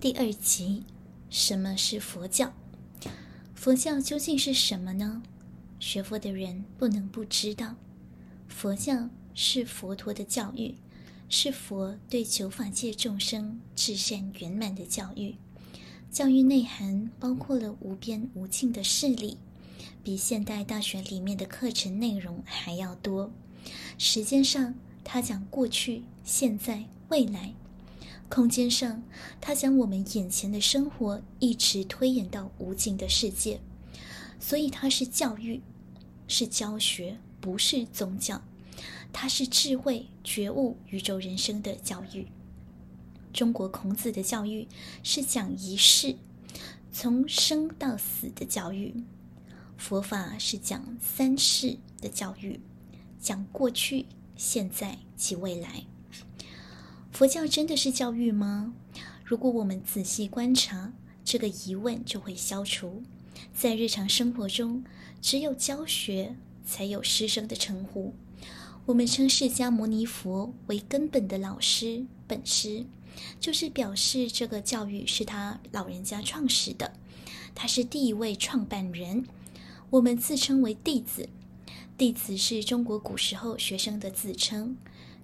第二集，什么是佛教？佛教究竟是什么呢？学佛的人不能不知道，佛教是佛陀的教育，是佛对九法界众生至善圆满的教育。教育内涵包括了无边无尽的事理，比现代大学里面的课程内容还要多。时间上，它讲过去、现在、未来。空间上，它将我们眼前的生活一直推演到无尽的世界，所以它是教育，是教学，不是宗教。它是智慧、觉悟、宇宙人生的教育。中国孔子的教育是讲一世，从生到死的教育；佛法是讲三世的教育，讲过去、现在及未来。佛教真的是教育吗？如果我们仔细观察，这个疑问就会消除。在日常生活中，只有教学才有师生的称呼。我们称释迦牟尼佛为根本的老师、本师，就是表示这个教育是他老人家创始的，他是第一位创办人。我们自称为弟子，弟子是中国古时候学生的自称。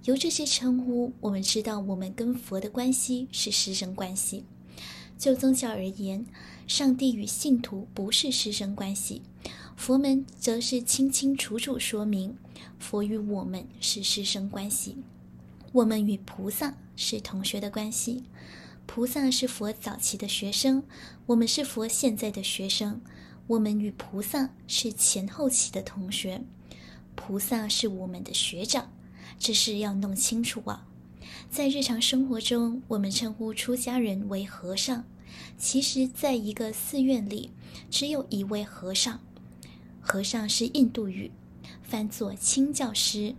由这些称呼，我们知道我们跟佛的关系是师生关系。就宗教而言，上帝与信徒不是师生关系，佛门则是清清楚楚说明，佛与我们是师生关系。我们与菩萨是同学的关系，菩萨是佛早期的学生，我们是佛现在的学生。我们与菩萨是前后期的同学，菩萨是我们的学长。这是要弄清楚啊！在日常生活中，我们称呼出家人为和尚，其实，在一个寺院里，只有一位和尚。和尚是印度语，翻作亲教师，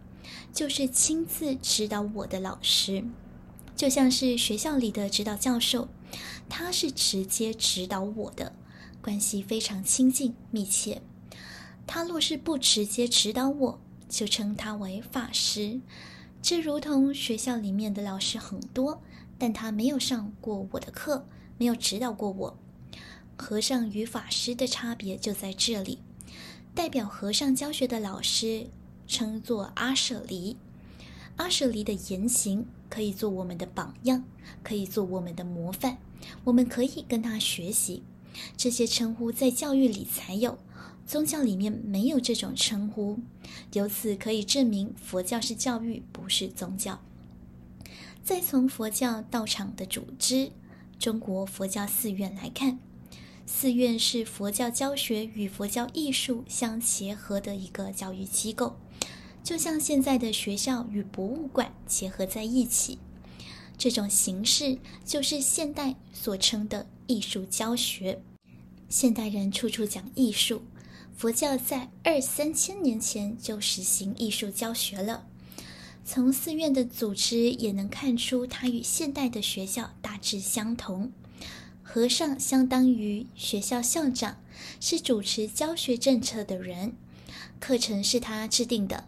就是亲自指导我的老师，就像是学校里的指导教授，他是直接指导我的，关系非常亲近密切。他若是不直接指导我，就称他为法师，这如同学校里面的老师很多，但他没有上过我的课，没有指导过我。和尚与法师的差别就在这里。代表和尚教学的老师称作阿舍离，阿舍离的言行可以做我们的榜样，可以做我们的模范，我们可以跟他学习。这些称呼在教育里才有。宗教里面没有这种称呼，由此可以证明佛教是教育，不是宗教。再从佛教道场的组织，中国佛教寺院来看，寺院是佛教教学与佛教艺术相结合的一个教育机构，就像现在的学校与博物馆结合在一起。这种形式就是现代所称的艺术教学。现代人处处讲艺术。佛教在二三千年前就实行艺术教学了，从寺院的组织也能看出，它与现代的学校大致相同。和尚相当于学校校长，是主持教学政策的人，课程是他制定的，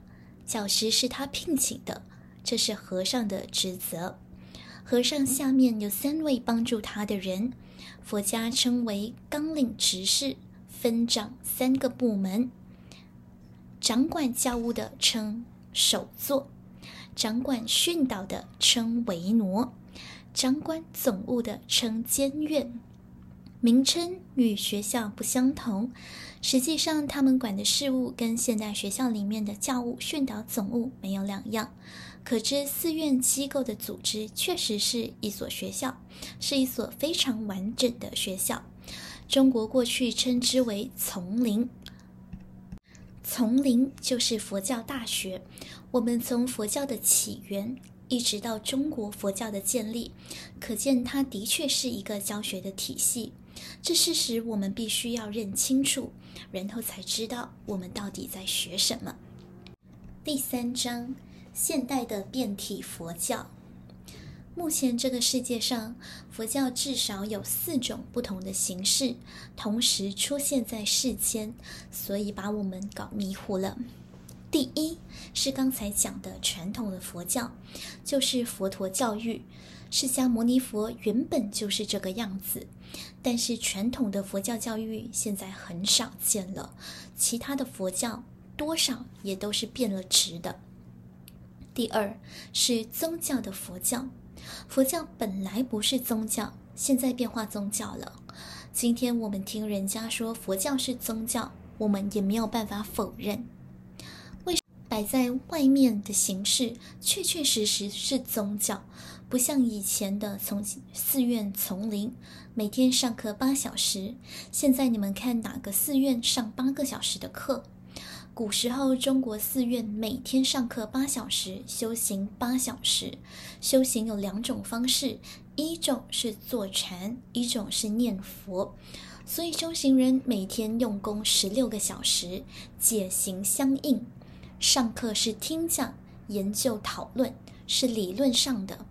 教师是他聘请的，这是和尚的职责。和尚下面有三位帮助他的人，佛家称为纲领执事。分掌三个部门，掌管教务的称首座，掌管训导的称维挪，掌管总务的称监院。名称与学校不相同，实际上他们管的事务跟现代学校里面的教务、训导总务没有两样。可知寺院机构的组织确实是一所学校，是一所非常完整的学校。中国过去称之为丛林，丛林就是佛教大学。我们从佛教的起源一直到中国佛教的建立，可见它的确是一个教学的体系。这事实我们必须要认清楚，然后才知道我们到底在学什么。第三章：现代的变体佛教。目前这个世界上，佛教至少有四种不同的形式，同时出现在世间，所以把我们搞迷糊了。第一是刚才讲的传统的佛教，就是佛陀教育，释迦牟尼佛原本就是这个样子，但是传统的佛教教育现在很少见了，其他的佛教多少也都是变了质的。第二是宗教的佛教，佛教本来不是宗教，现在变化宗教了。今天我们听人家说佛教是宗教，我们也没有办法否认。为摆在外面的形式，确确实实是宗教，不像以前的从寺院丛林，每天上课八小时。现在你们看哪个寺院上八个小时的课？古时候中国寺院每天上课八小时，修行八小时。修行有两种方式。一种是坐禅，一种是念佛，所以修行人每天用功十六个小时，解行相应。上课是听讲、研究、讨论，是理论上的，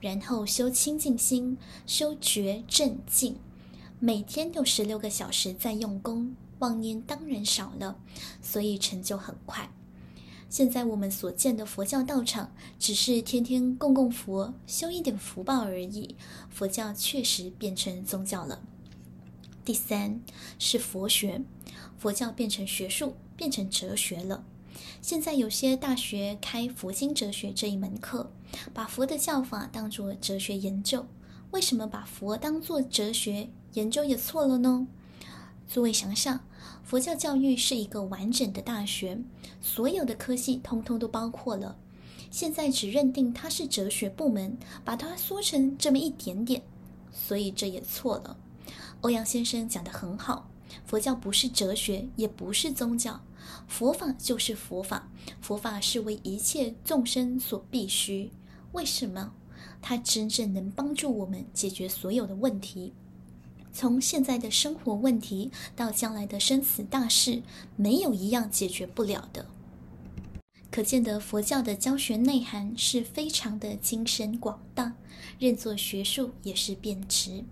然后修清净心，修觉正静，每天有十六个小时在用功，妄念当然少了，所以成就很快。现在我们所见的佛教道场，只是天天供供佛，修一点福报而已。佛教确实变成宗教了。第三是佛学，佛教变成学术，变成哲学了。现在有些大学开佛经哲学这一门课，把佛的教法当作哲学研究。为什么把佛当作哲学研究也错了呢？诸位想想。佛教教育是一个完整的大学，所有的科系通通都包括了。现在只认定它是哲学部门，把它缩成这么一点点，所以这也错了。欧阳先生讲得很好，佛教不是哲学，也不是宗教，佛法就是佛法，佛法是为一切众生所必须。为什么？它真正能帮助我们解决所有的问题。从现在的生活问题到将来的生死大事，没有一样解决不了的。可见得佛教的教学内涵是非常的精深广大，认作学术也是贬值。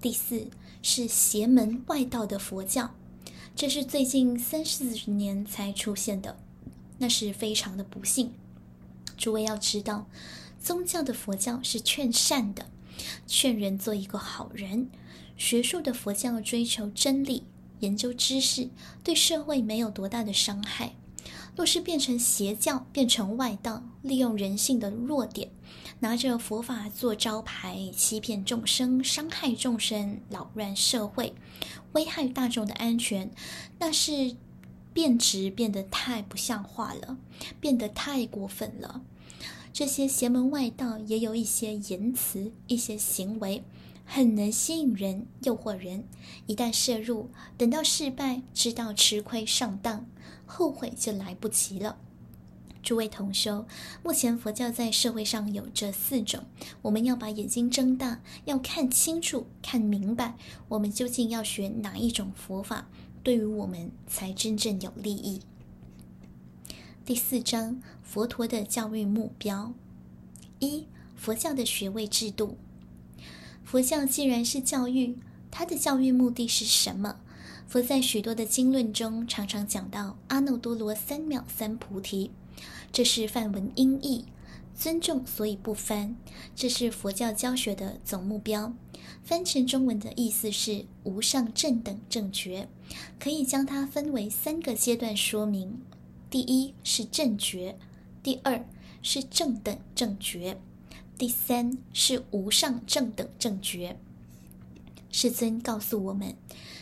第四是邪门外道的佛教，这是最近三四十年才出现的，那是非常的不幸。诸位要知道，宗教的佛教是劝善的，劝人做一个好人。学术的佛教追求真理，研究知识，对社会没有多大的伤害。若是变成邪教，变成外道，利用人性的弱点，拿着佛法做招牌，欺骗众生，伤害众生，扰乱社会，危害大众的安全，那是变质变得太不像话了，变得太过分了。这些邪门外道也有一些言辞，一些行为。很能吸引人，诱惑人。一旦涉入，等到失败，知道吃亏上当，后悔就来不及了。诸位同修，目前佛教在社会上有这四种，我们要把眼睛睁大，要看清楚、看明白，我们究竟要学哪一种佛法，对于我们才真正有利益。第四章，佛陀的教育目标：一、佛教的学位制度。佛教既然是教育，它的教育目的是什么？佛在许多的经论中常常讲到阿耨多罗三藐三菩提，这是梵文音译，尊重所以不翻。这是佛教教学的总目标。翻成中文的意思是无上正等正觉，可以将它分为三个阶段说明：第一是正觉，第二是正等正觉。第三是无上正等正觉。世尊告诉我们，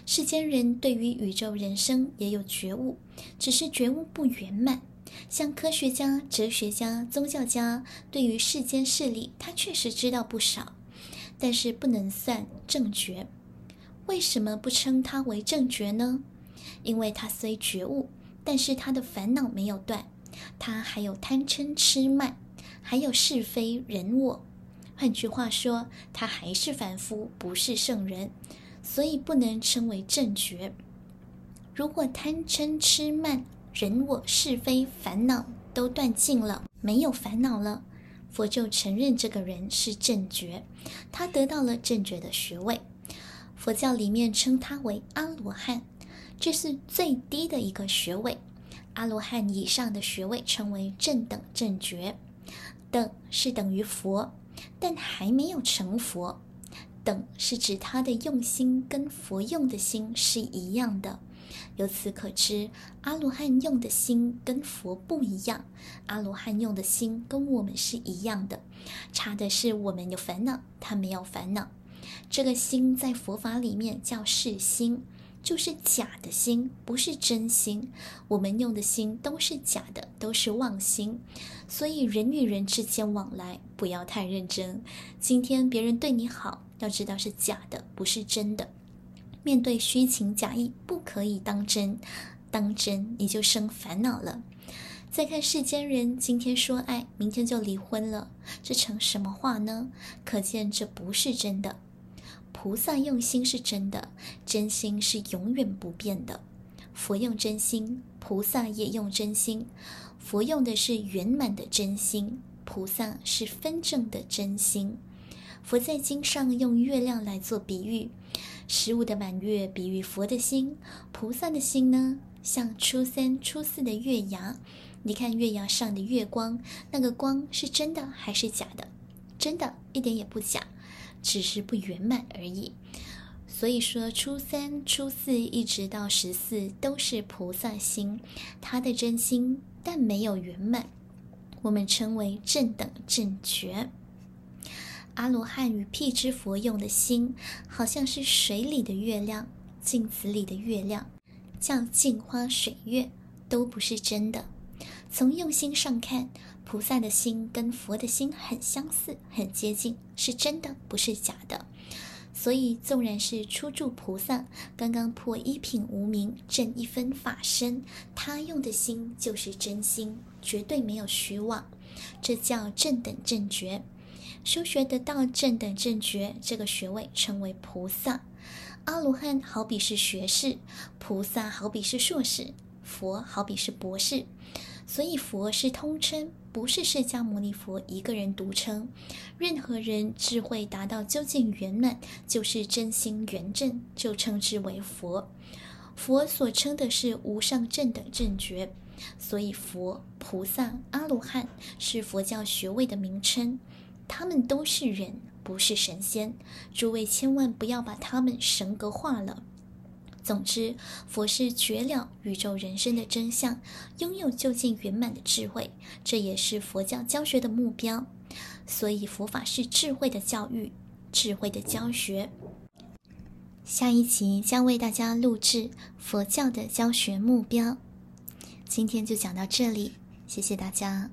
世间人对于宇宙人生也有觉悟，只是觉悟不圆满。像科学家、哲学家、宗教家，对于世间事理，他确实知道不少，但是不能算正觉。为什么不称他为正觉呢？因为他虽觉悟，但是他的烦恼没有断，他还有贪嗔痴慢。还有是非人我，换句话说，他还是凡夫，不是圣人，所以不能称为正觉。如果贪嗔痴慢、人我是非烦恼都断尽了，没有烦恼了，佛就承认这个人是正觉，他得到了正觉的学位。佛教里面称他为阿罗汉，这是最低的一个学位。阿罗汉以上的学位称为正等正觉。等是等于佛，但还没有成佛。等是指他的用心跟佛用的心是一样的。由此可知，阿罗汉用的心跟佛不一样。阿罗汉用的心跟我们是一样的，差的是我们有烦恼，他没有烦恼。这个心在佛法里面叫世心，就是假的心，不是真心。我们用的心都是假的，都是妄心。所以人与人之间往来不要太认真。今天别人对你好，要知道是假的，不是真的。面对虚情假意，不可以当真，当真你就生烦恼了。再看世间人，今天说爱，明天就离婚了，这成什么话呢？可见这不是真的。菩萨用心是真的，真心是永远不变的。佛用真心，菩萨也用真心。佛用的是圆满的真心，菩萨是分正的真心。佛在经上用月亮来做比喻。十五的满月比喻佛的心，菩萨的心呢，像初三、初四的月牙。你看月牙上的月光，那个光是真的还是假的？真的，一点也不假，只是不圆满而已。所以说，初三、初四一直到十四都是菩萨心，他的真心，但没有圆满，我们称为正等正觉。阿罗汉与辟支佛用的心，好像是水里的月亮，镜子里的月亮，叫镜花水月，都不是真的。从用心上看，菩萨的心跟佛的心很相似，很接近，是真的，不是假的。所以，纵然是初住菩萨，刚刚破一品无明，证一分法身，他用的心就是真心，绝对没有虚妄，这叫正等正觉。修学得到正等正觉这个学位，称为菩萨。阿罗汉好比是学士，菩萨好比是硕士，佛好比是博士。所以佛是通称，不是释迦牟尼佛一个人独称。任何人智慧达到究竟圆满，就是真心圆正，就称之为佛。佛所称的是无上正等正觉，所以佛、菩萨、阿罗汉是佛教学位的名称。他们都是人，不是神仙。诸位千万不要把他们神格化了。总之，佛是觉了宇宙人生的真相，拥有究竟圆满的智慧，这也是佛教教学的目标。所以，佛法是智慧的教育，智慧的教学。下一集将为大家录制佛教的教学目标。今天就讲到这里，谢谢大家。